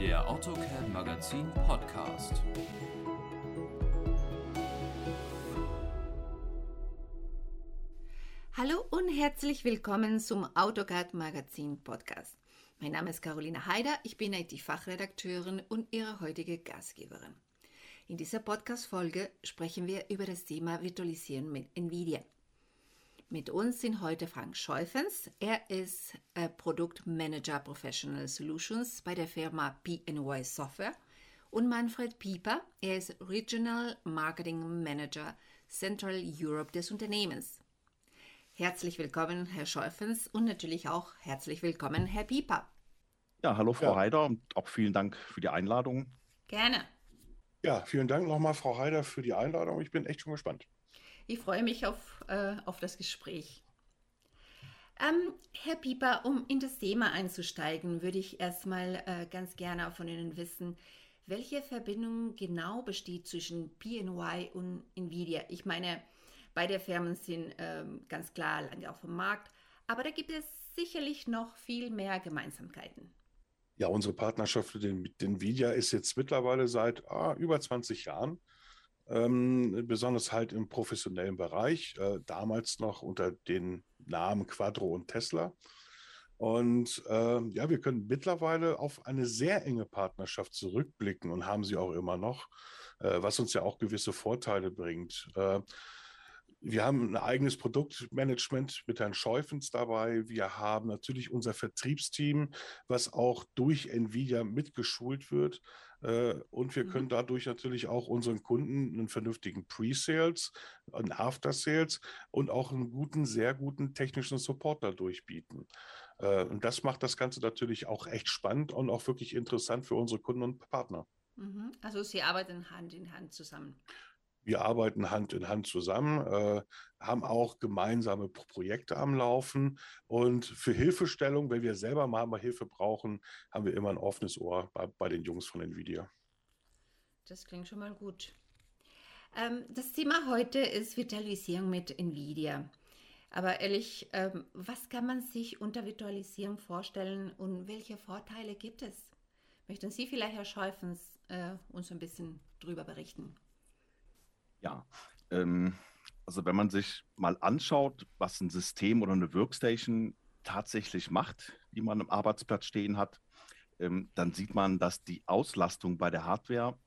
Der AutoCAD Magazin Podcast. Hallo und herzlich willkommen zum AutoCAD Magazin Podcast. Mein Name ist Carolina Haider, ich bin IT-Fachredakteurin und Ihre heutige Gastgeberin. In dieser Podcast-Folge sprechen wir über das Thema Virtualisieren mit NVIDIA. Mit uns sind heute Frank Scheufens. Er ist äh, Produktmanager Professional Solutions bei der Firma PNY Software. Und Manfred Pieper. Er ist Regional Marketing Manager Central Europe des Unternehmens. Herzlich willkommen, Herr Scheufens, und natürlich auch herzlich willkommen, Herr Pieper. Ja, hallo Frau ja. Heider und auch vielen Dank für die Einladung. Gerne. Ja, vielen Dank nochmal, Frau Heider, für die Einladung. Ich bin echt schon gespannt. Ich freue mich auf, äh, auf das Gespräch. Ähm, Herr Pieper, um in das Thema einzusteigen, würde ich erstmal äh, ganz gerne von Ihnen wissen, welche Verbindung genau besteht zwischen PNY und Nvidia. Ich meine, beide Firmen sind ähm, ganz klar lange auf dem Markt, aber da gibt es sicherlich noch viel mehr Gemeinsamkeiten. Ja, unsere Partnerschaft mit Nvidia ist jetzt mittlerweile seit ah, über 20 Jahren ähm, besonders halt im professionellen Bereich, äh, damals noch unter den Namen Quadro und Tesla. Und äh, ja, wir können mittlerweile auf eine sehr enge Partnerschaft zurückblicken und haben sie auch immer noch, äh, was uns ja auch gewisse Vorteile bringt. Äh, wir haben ein eigenes Produktmanagement mit Herrn Scheufens dabei. Wir haben natürlich unser Vertriebsteam, was auch durch Nvidia mitgeschult wird. Äh, und wir können mhm. dadurch natürlich auch unseren Kunden einen vernünftigen Pre-Sales, einen After-Sales und auch einen guten, sehr guten technischen Support dadurch bieten. Äh, und das macht das Ganze natürlich auch echt spannend und auch wirklich interessant für unsere Kunden und Partner. Mhm. Also Sie arbeiten Hand in Hand zusammen. Wir arbeiten Hand in Hand zusammen, äh, haben auch gemeinsame Projekte am Laufen. Und für Hilfestellung, wenn wir selber mal, mal Hilfe brauchen, haben wir immer ein offenes Ohr bei, bei den Jungs von NVIDIA. Das klingt schon mal gut. Ähm, das Thema heute ist Virtualisierung mit NVIDIA. Aber ehrlich, ähm, was kann man sich unter Virtualisierung vorstellen und welche Vorteile gibt es? Möchten Sie vielleicht, Herr Scheufens, äh, uns ein bisschen darüber berichten? Ja, ähm, also wenn man sich mal anschaut, was ein System oder eine Workstation tatsächlich macht, die man am Arbeitsplatz stehen hat, ähm, dann sieht man, dass die Auslastung bei der Hardware,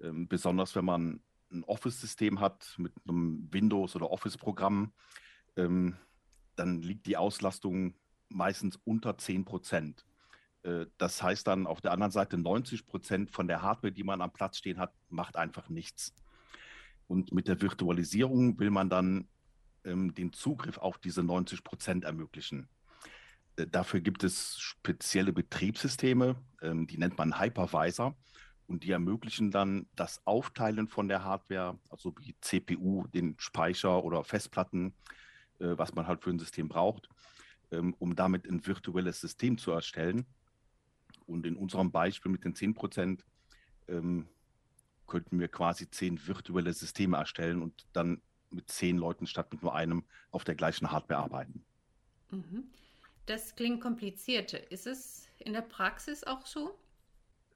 ähm, besonders wenn man ein Office-System hat mit einem Windows- oder Office-Programm, ähm, dann liegt die Auslastung meistens unter 10 Prozent. Äh, das heißt dann auf der anderen Seite 90 Prozent von der Hardware, die man am Platz stehen hat, macht einfach nichts. Und mit der Virtualisierung will man dann ähm, den Zugriff auf diese 90 Prozent ermöglichen. Äh, dafür gibt es spezielle Betriebssysteme, ähm, die nennt man Hypervisor. Und die ermöglichen dann das Aufteilen von der Hardware, also wie CPU, den Speicher oder Festplatten, äh, was man halt für ein System braucht, ähm, um damit ein virtuelles System zu erstellen. Und in unserem Beispiel mit den 10 Prozent ähm, könnten wir quasi zehn virtuelle Systeme erstellen und dann mit zehn Leuten statt mit nur einem auf der gleichen Hardware arbeiten. Mhm. Das klingt kompliziert. Ist es in der Praxis auch so?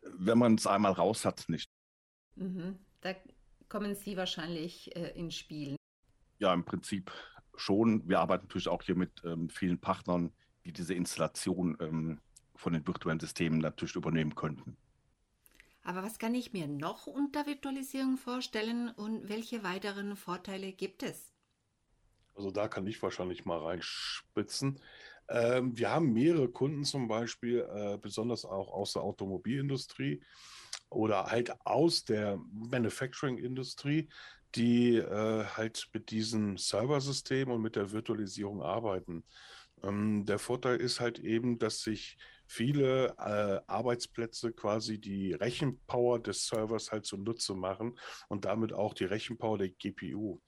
Wenn man es einmal raus hat, nicht. Mhm. Da kommen Sie wahrscheinlich äh, ins Spiel. Ja, im Prinzip schon. Wir arbeiten natürlich auch hier mit ähm, vielen Partnern, die diese Installation ähm, von den virtuellen Systemen natürlich übernehmen könnten. Aber was kann ich mir noch unter Virtualisierung vorstellen und welche weiteren Vorteile gibt es? Also da kann ich wahrscheinlich mal reinspitzen. Ähm, wir haben mehrere Kunden zum Beispiel, äh, besonders auch aus der Automobilindustrie oder halt aus der Manufacturing-Industrie, die äh, halt mit diesem Serversystem und mit der Virtualisierung arbeiten. Ähm, der Vorteil ist halt eben, dass sich viele äh, Arbeitsplätze quasi die Rechenpower des Servers halt zunutze machen und damit auch die Rechenpower der GPU.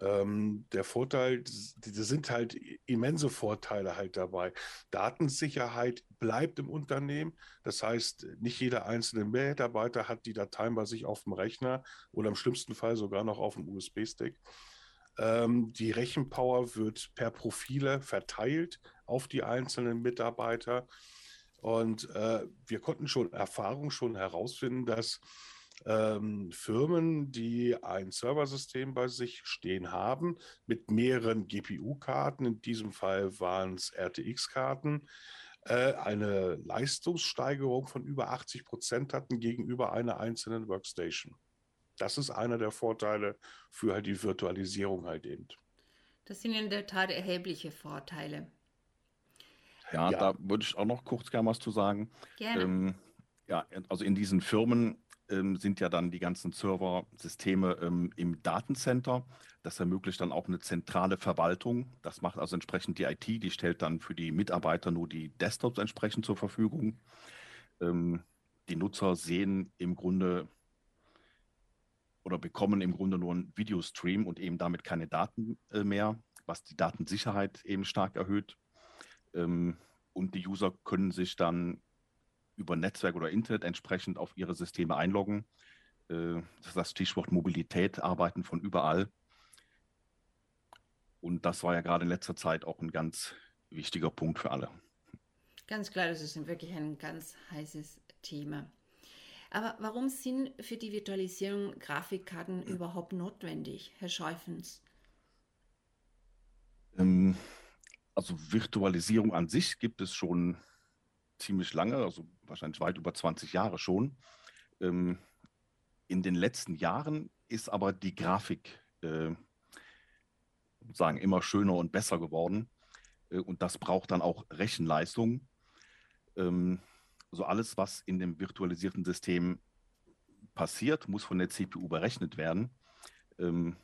Ähm, der Vorteil, die sind halt immense Vorteile halt dabei. Datensicherheit bleibt im Unternehmen. Das heißt, nicht jeder einzelne Mitarbeiter hat die Dateien bei sich auf dem Rechner oder im schlimmsten Fall sogar noch auf dem USB-Stick. Ähm, die Rechenpower wird per Profile verteilt auf die einzelnen Mitarbeiter. Und äh, wir konnten schon Erfahrung schon herausfinden, dass ähm, Firmen, die ein Serversystem bei sich stehen haben, mit mehreren GPU-Karten, in diesem Fall waren es RTX-Karten, äh, eine Leistungssteigerung von über 80 Prozent hatten gegenüber einer einzelnen Workstation. Das ist einer der Vorteile für halt die Virtualisierung halt eben. Das sind in der Tat erhebliche Vorteile. Ja, ja. da würde ich auch noch kurz gerne was zu sagen. Gerne. Ähm, ja, also in diesen Firmen ähm, sind ja dann die ganzen Server-Systeme ähm, im Datencenter. Das ermöglicht dann auch eine zentrale Verwaltung. Das macht also entsprechend die IT, die stellt dann für die Mitarbeiter nur die Desktops entsprechend zur Verfügung. Ähm, die Nutzer sehen im Grunde oder bekommen im Grunde nur einen Videostream und eben damit keine Daten äh, mehr, was die Datensicherheit eben stark erhöht. Ähm, und die User können sich dann über Netzwerk oder Internet entsprechend auf ihre Systeme einloggen. Äh, das ist das Stichwort Mobilität, Arbeiten von überall. Und das war ja gerade in letzter Zeit auch ein ganz wichtiger Punkt für alle. Ganz klar, das ist wirklich ein ganz heißes Thema. Aber warum sind für die Virtualisierung Grafikkarten überhaupt notwendig, Herr Scheufens? Ähm, also Virtualisierung an sich gibt es schon ziemlich lange, also wahrscheinlich weit über 20 Jahre schon. Ähm, in den letzten Jahren ist aber die Grafik äh, sagen immer schöner und besser geworden äh, und das braucht dann auch Rechenleistung. Ähm, so alles, was in dem virtualisierten System passiert, muss von der CPU berechnet werden. Ähm,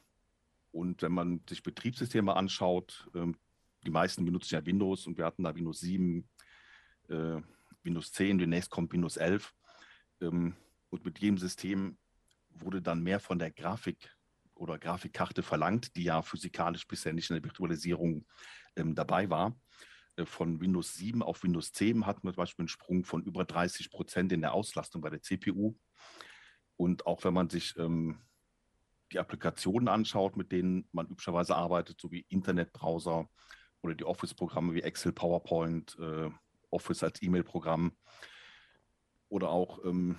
und wenn man sich Betriebssysteme anschaut, ähm, die meisten benutzen ja Windows und wir hatten da Windows 7, äh, Windows 10, demnächst kommt Windows 11. Ähm, und mit jedem System wurde dann mehr von der Grafik oder Grafikkarte verlangt, die ja physikalisch bisher nicht in der Virtualisierung ähm, dabei war. Äh, von Windows 7 auf Windows 10 hatten wir zum Beispiel einen Sprung von über 30 Prozent in der Auslastung bei der CPU. Und auch wenn man sich ähm, die Applikationen anschaut, mit denen man üblicherweise arbeitet, so wie Internetbrowser oder die Office-Programme wie Excel, PowerPoint, äh, Office als E-Mail-Programm oder auch ähm,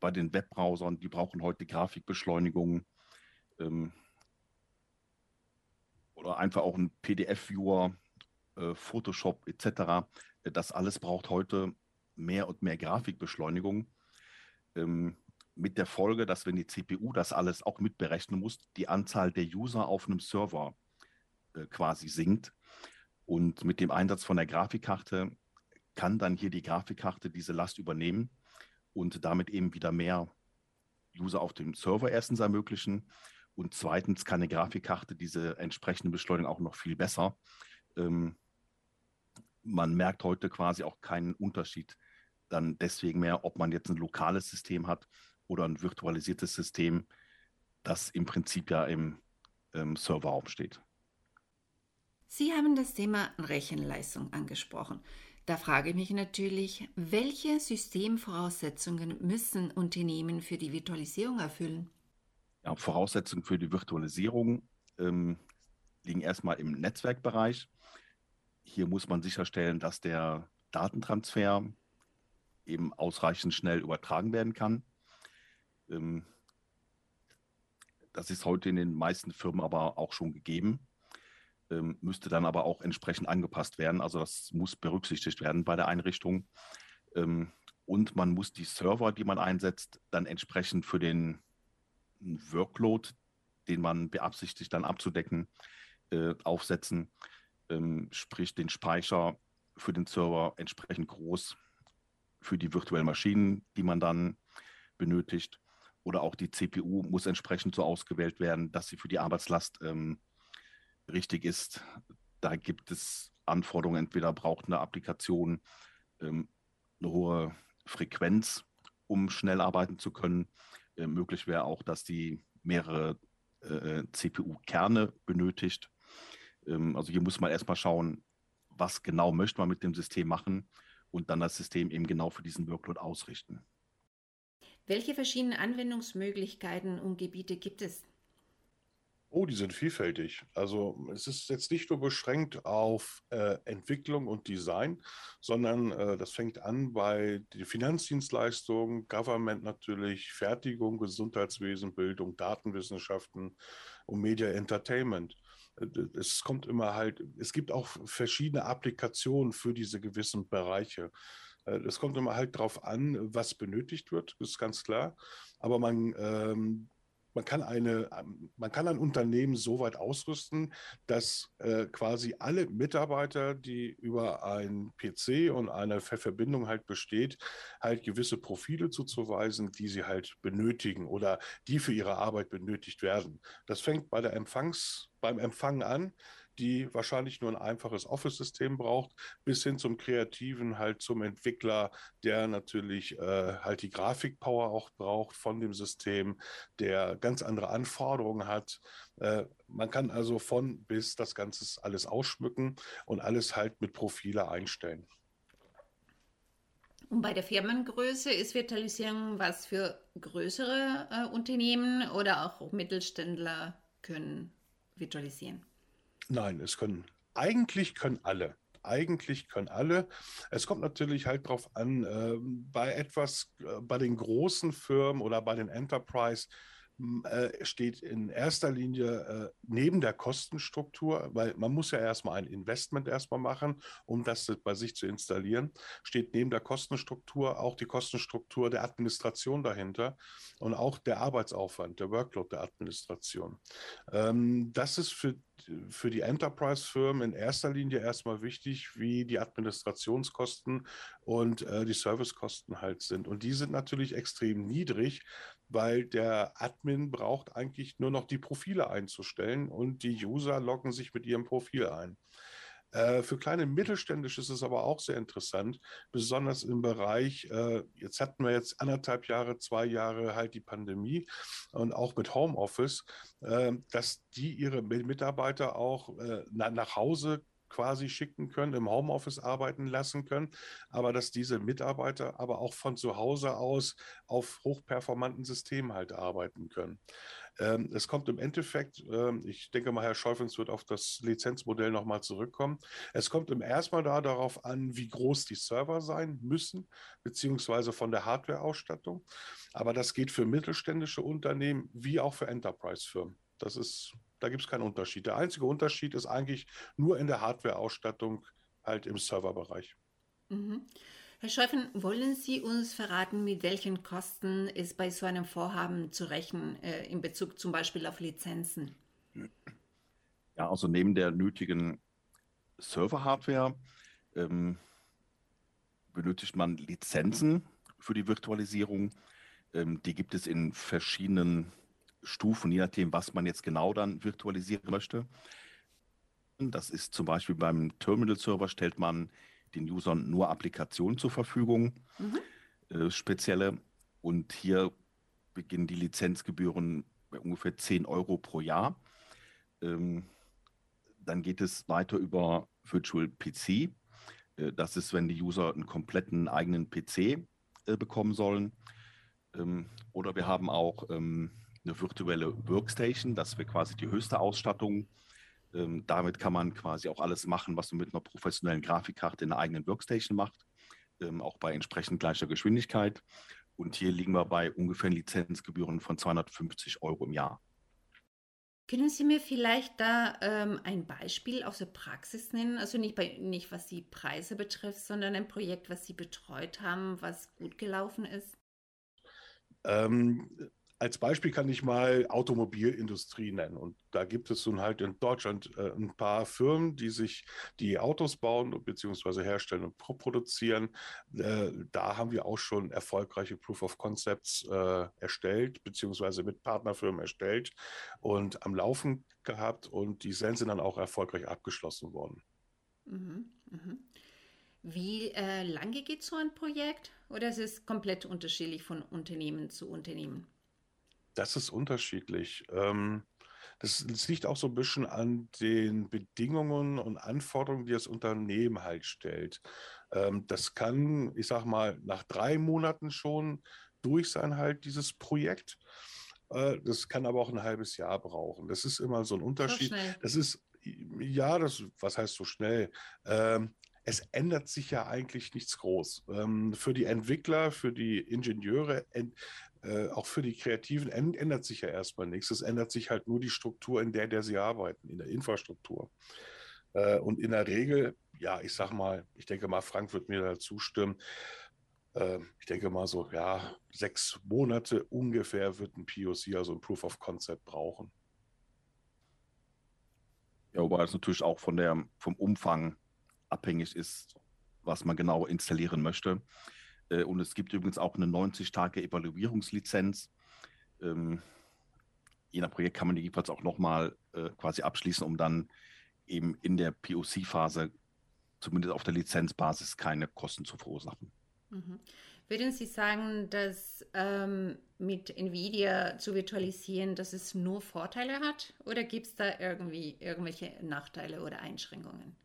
bei den Webbrowsern, die brauchen heute Grafikbeschleunigung ähm, oder einfach auch ein PDF-Viewer, äh, Photoshop etc. Das alles braucht heute mehr und mehr Grafikbeschleunigung. Ähm, mit der Folge, dass wenn die CPU das alles auch mitberechnen muss, die Anzahl der User auf einem Server äh, quasi sinkt. Und mit dem Einsatz von der Grafikkarte kann dann hier die Grafikkarte diese Last übernehmen und damit eben wieder mehr User auf dem Server erstens ermöglichen. Und zweitens kann eine Grafikkarte diese entsprechende Beschleunigung auch noch viel besser. Ähm, man merkt heute quasi auch keinen Unterschied dann deswegen mehr, ob man jetzt ein lokales System hat oder ein virtualisiertes System, das im Prinzip ja im, im Serverraum steht. Sie haben das Thema Rechenleistung angesprochen. Da frage ich mich natürlich, welche Systemvoraussetzungen müssen Unternehmen für die Virtualisierung erfüllen? Ja, Voraussetzungen für die Virtualisierung ähm, liegen erstmal im Netzwerkbereich. Hier muss man sicherstellen, dass der Datentransfer eben ausreichend schnell übertragen werden kann. Ähm, das ist heute in den meisten Firmen aber auch schon gegeben ähm, müsste dann aber auch entsprechend angepasst werden. Also das muss berücksichtigt werden bei der Einrichtung. Ähm, und man muss die Server, die man einsetzt, dann entsprechend für den Workload, den man beabsichtigt dann abzudecken, äh, aufsetzen. Ähm, sprich den Speicher für den Server entsprechend groß für die virtuellen Maschinen, die man dann benötigt. Oder auch die CPU muss entsprechend so ausgewählt werden, dass sie für die Arbeitslast ähm, richtig ist. Da gibt es Anforderungen, entweder braucht eine Applikation ähm, eine hohe Frequenz, um schnell arbeiten zu können. Äh, möglich wäre auch, dass die mehrere äh, CPU-Kerne benötigt. Ähm, also hier muss man erstmal schauen, was genau möchte man mit dem System machen und dann das System eben genau für diesen Workload ausrichten. Welche verschiedenen Anwendungsmöglichkeiten und Gebiete gibt es Oh, die sind vielfältig. Also es ist jetzt nicht nur beschränkt auf äh, Entwicklung und Design, sondern äh, das fängt an bei den Finanzdienstleistungen, Government natürlich, Fertigung, Gesundheitswesen, Bildung, Datenwissenschaften und Media Entertainment. Äh, es kommt immer halt, es gibt auch verschiedene Applikationen für diese gewissen Bereiche. Äh, es kommt immer halt darauf an, was benötigt wird, ist ganz klar. Aber man ähm, man kann eine, ähm, man kann ein Unternehmen so weit ausrüsten, dass äh, quasi alle Mitarbeiter, die über ein PC und eine Verbindung halt besteht, halt gewisse Profile zuzuweisen, die sie halt benötigen oder die für ihre Arbeit benötigt werden. Das fängt bei der Empfangs, beim Empfang an die wahrscheinlich nur ein einfaches Office-System braucht, bis hin zum Kreativen, halt zum Entwickler, der natürlich äh, halt die Grafikpower auch braucht von dem System, der ganz andere Anforderungen hat. Äh, man kann also von bis das Ganze alles ausschmücken und alles halt mit Profile einstellen. Und bei der Firmengröße ist Virtualisierung was für größere äh, Unternehmen oder auch Mittelständler können virtualisieren? Nein, es können, eigentlich können alle. Eigentlich können alle. Es kommt natürlich halt darauf an, äh, bei etwas, äh, bei den großen Firmen oder bei den Enterprise, äh, steht in erster Linie äh, neben der Kostenstruktur, weil man muss ja erstmal ein Investment erstmal machen, um das bei sich zu installieren, steht neben der Kostenstruktur auch die Kostenstruktur der Administration dahinter und auch der Arbeitsaufwand, der Workload der Administration. Ähm, das ist für für die Enterprise-Firmen in erster Linie erstmal wichtig, wie die Administrationskosten und äh, die Servicekosten halt sind. Und die sind natürlich extrem niedrig, weil der Admin braucht eigentlich nur noch die Profile einzustellen und die User loggen sich mit ihrem Profil ein. Äh, für kleine Mittelständische ist es aber auch sehr interessant, besonders im Bereich, äh, jetzt hatten wir jetzt anderthalb Jahre, zwei Jahre halt die Pandemie und auch mit Homeoffice, äh, dass die ihre Mitarbeiter auch nach Hause quasi schicken können, im Homeoffice arbeiten lassen können, aber dass diese Mitarbeiter aber auch von zu Hause aus auf hochperformanten Systemen halt arbeiten können. Ähm, es kommt im Endeffekt, ähm, ich denke mal, Herr Schäufens wird auf das Lizenzmodell nochmal zurückkommen. Es kommt im erstmal da darauf an, wie groß die Server sein müssen, beziehungsweise von der Hardware-Ausstattung. Aber das geht für mittelständische Unternehmen wie auch für Enterprise-Firmen. Das ist, da gibt es keinen Unterschied. Der einzige Unterschied ist eigentlich nur in der Hardware-Ausstattung, halt im Serverbereich. Mhm. Herr Schäufen, wollen Sie uns verraten, mit welchen Kosten es bei so einem Vorhaben zu rechnen, äh, in Bezug zum Beispiel auf Lizenzen? Ja, also neben der nötigen Server-Hardware ähm, benötigt man Lizenzen für die Virtualisierung. Ähm, die gibt es in verschiedenen Stufen, je nachdem, was man jetzt genau dann virtualisieren möchte. Das ist zum Beispiel beim Terminal-Server stellt man den Usern nur Applikationen zur Verfügung, mhm. äh, spezielle. Und hier beginnen die Lizenzgebühren bei ungefähr 10 Euro pro Jahr. Ähm, dann geht es weiter über Virtual PC. Äh, das ist, wenn die User einen kompletten eigenen PC äh, bekommen sollen. Ähm, oder wir haben auch ähm, eine virtuelle Workstation, das wäre quasi die höchste Ausstattung ähm, damit kann man quasi auch alles machen, was man mit einer professionellen Grafikkarte in der eigenen Workstation macht, ähm, auch bei entsprechend gleicher Geschwindigkeit. Und hier liegen wir bei ungefähr Lizenzgebühren von 250 Euro im Jahr. Können Sie mir vielleicht da ähm, ein Beispiel aus der Praxis nennen? Also nicht, bei, nicht was die Preise betrifft, sondern ein Projekt, was Sie betreut haben, was gut gelaufen ist? Ähm, als Beispiel kann ich mal Automobilindustrie nennen. Und da gibt es nun halt in Deutschland äh, ein paar Firmen, die sich die Autos bauen bzw. herstellen und produzieren. Äh, da haben wir auch schon erfolgreiche Proof of Concepts äh, erstellt bzw. mit Partnerfirmen erstellt und am Laufen gehabt und die sind dann auch erfolgreich abgeschlossen worden. Mhm, mh. Wie äh, lange geht so ein Projekt oder ist es komplett unterschiedlich von Unternehmen zu Unternehmen? Das ist unterschiedlich. Ähm, das, das, liegt auch so ein bisschen an den Bedingungen und Anforderungen, die das Unternehmen halt stellt. Ähm, das kann, ich sag mal, nach drei Monaten schon durch sein, halt dieses Projekt. Äh, das kann aber auch ein halbes Jahr brauchen. Das ist immer so ein Unterschied. So das ist, ja, das, was heißt so schnell? Ähm, es ändert sich ja eigentlich nichts groß. Ähm, für die Entwickler, für die Ingenieure, en, äh, auch für die Kreativen änd- ändert sich ja erstmal nichts. Es ändert sich halt nur die Struktur, in der, der sie arbeiten, in der Infrastruktur. Äh, und in der Regel, ja, ich sag mal, ich denke mal, Frank wird mir da zustimmen. Äh, ich denke mal so, ja, sechs Monate ungefähr wird ein POC, also ein Proof of Concept brauchen. Ja, wobei das natürlich auch von der, vom Umfang abhängig ist, was man genau installieren möchte. Äh, Und es gibt übrigens auch eine 90-Tage-Evaluierungslizenz. Ähm, Je nach Projekt kann man die jedenfalls auch nochmal äh, quasi abschließen, um dann eben in der POC-Phase, zumindest auf der Lizenzbasis, keine Kosten zu verursachen. Mhm. Würden Sie sagen, dass ähm, mit NVIDIA zu virtualisieren, dass es nur Vorteile hat? Oder gibt es da irgendwie irgendwelche Nachteile oder Einschränkungen?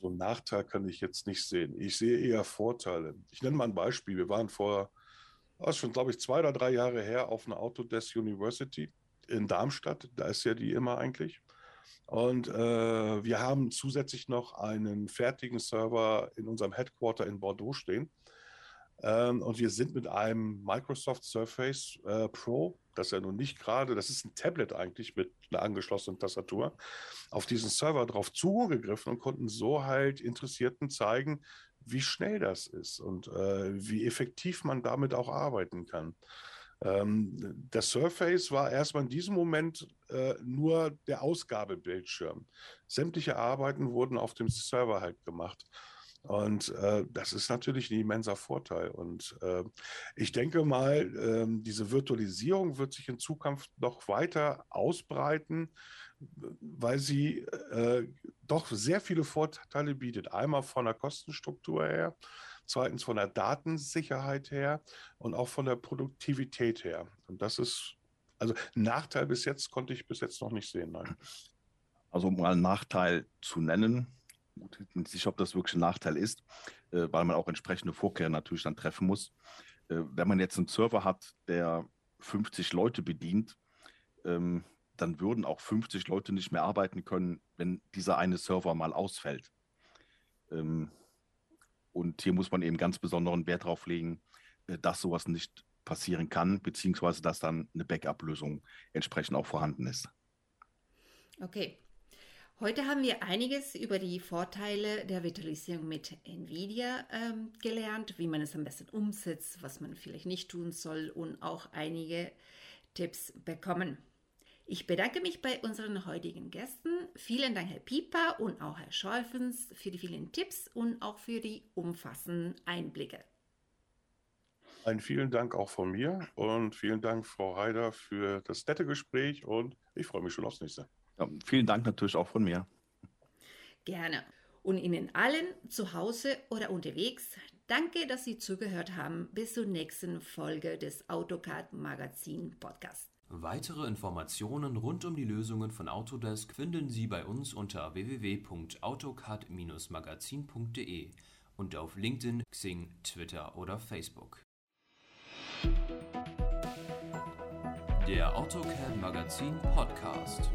So einen Nachteil kann ich jetzt nicht sehen. Ich sehe eher Vorteile. Ich nenne mal ein Beispiel. Wir waren vor, das ist schon, glaube ich, zwei oder drei Jahre her auf einer Autodesk University in Darmstadt. Da ist ja die immer eigentlich. Und äh, wir haben zusätzlich noch einen fertigen Server in unserem Headquarter in Bordeaux stehen. Ähm, und wir sind mit einem Microsoft Surface äh, Pro, das ist ja nun nicht gerade, das ist ein Tablet eigentlich mit einer angeschlossenen Tastatur, auf diesen Server drauf zugegriffen und konnten so halt Interessierten zeigen, wie schnell das ist und äh, wie effektiv man damit auch arbeiten kann. Ähm, der Surface war erstmal in diesem Moment äh, nur der Ausgabebildschirm. Sämtliche Arbeiten wurden auf dem Server halt gemacht. Und äh, das ist natürlich ein immenser Vorteil. Und äh, ich denke mal, ähm, diese Virtualisierung wird sich in Zukunft noch weiter ausbreiten, weil sie äh, doch sehr viele Vorteile bietet. Einmal von der Kostenstruktur her, zweitens von der Datensicherheit her und auch von der Produktivität her. Und das ist, also Nachteil bis jetzt konnte ich bis jetzt noch nicht sehen. Nein. Also um mal einen Nachteil zu nennen, gut, ich bin nicht sicher, ob das wirklich ein Nachteil ist, äh, weil man auch entsprechende Vorkehrungen natürlich dann treffen muss. Äh, wenn man jetzt einen Server hat, der 50 Leute bedient, ähm, dann würden auch 50 Leute nicht mehr arbeiten können, wenn dieser eine Server mal ausfällt. Ähm, und hier muss man eben ganz besonderen Wert darauf legen, äh, dass sowas nicht passieren kann, beziehungsweise dass dann eine Backup-Lösung entsprechend auch vorhanden ist. Okay. Heute haben wir einiges über die Vorteile der Virtualisierung mit NVIDIA ähm, gelernt, wie man es am besten umsetzt, was man vielleicht nicht tun soll und auch einige Tipps bekommen. Ich bedanke mich bei unseren heutigen Gästen. Vielen Dank, Herr Pieper und auch Herr Scholfens, für die vielen Tipps und auch für die umfassenden Einblicke. Einen vielen Dank auch von mir und vielen Dank, Frau Heider, für das nette Gespräch und ich freue mich schon aufs nächste. Ja, vielen Dank natürlich auch von mir. Gerne. Und Ihnen allen zu Hause oder unterwegs, danke, dass Sie zugehört haben. Bis zur nächsten Folge des AutoCAD Magazin Podcast. Weitere Informationen rund um die Lösungen von Autodesk finden Sie bei uns unter www.autocad-magazin.de und auf LinkedIn, Xing, Twitter oder Facebook. Der AutoCAD Magazin Podcast.